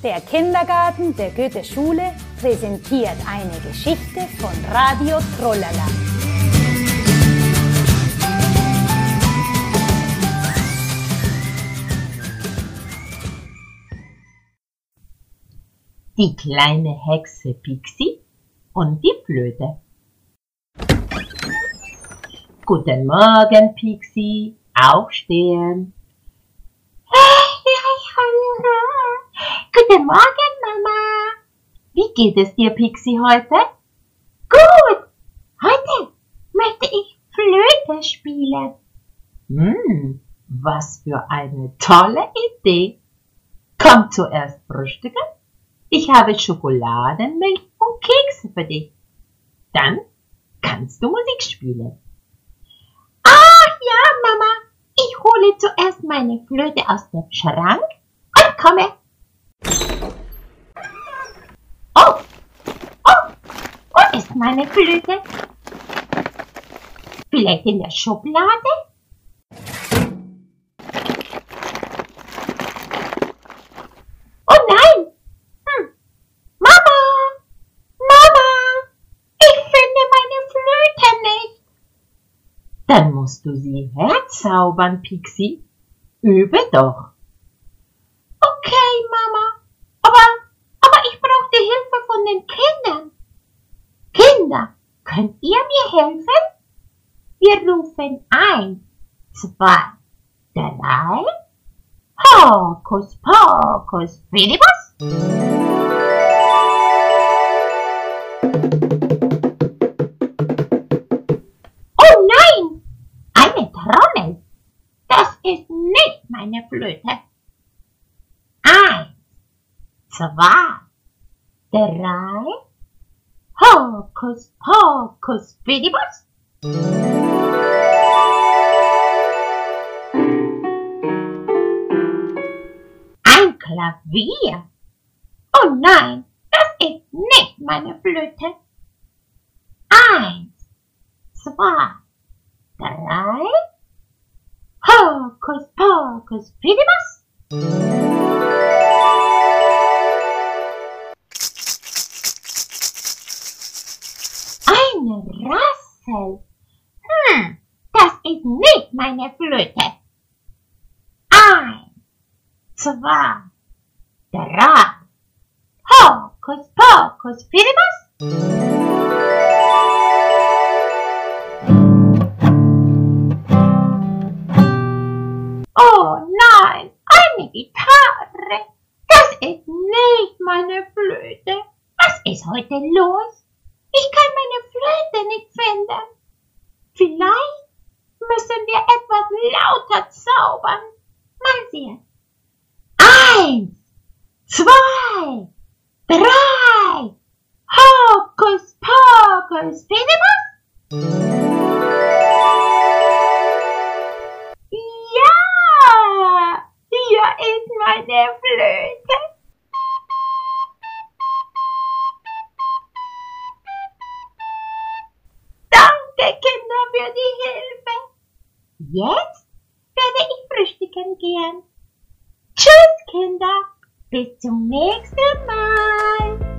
Der Kindergarten der Goethe-Schule präsentiert eine Geschichte von Radio Trollala. Die kleine Hexe Pixie und die Flöte. Guten Morgen, Pixie. Aufstehen. Guten Morgen, Mama. Wie geht es dir, Pixie, heute? Gut. Heute möchte ich Flöte spielen. Hm, was für eine tolle Idee. Komm zuerst frühstücken. Ich habe Schokoladenmilch und Kekse für dich. Dann kannst du Musik spielen. Ach ja, Mama. Ich hole zuerst meine Flöte aus dem Schrank und komme. Oh, oh, wo ist meine Flöte? Vielleicht in der Schublade? Oh nein! Hm. Mama! Mama! Ich finde meine Flöte nicht. Dann musst du sie herzaubern, Pixie. Übe doch. Könnt ihr mir helfen? Wir rufen ein, zwei, drei. Hokus pokus fidibus. Oh nein! Eine Trommel! Das ist nicht meine Flöte. Eins, zwei, drei. Hokus pokus fidibus. Ein Klavier. Oh nein, das ist nicht meine Flöte. Eins, zwei, drei. Hokus pokus fidibus. Rassel. Hm, das ist nicht meine Flöte. Eins, zwei, drei. Hokus pokus fidibus. Oh nein, eine Gitarre. Das ist nicht meine Flöte. Was ist heute los? Ich kann meine Flöte nicht finden. Vielleicht müssen wir etwas lauter zaubern. Mal sehen. Eins, zwei, drei. Hokus pokus fidibus. Ja, hier ist meine Flöte. Jetzt werde ich frühstücken gehen. Tschüss, Kinder. Bis zum nächsten Mal.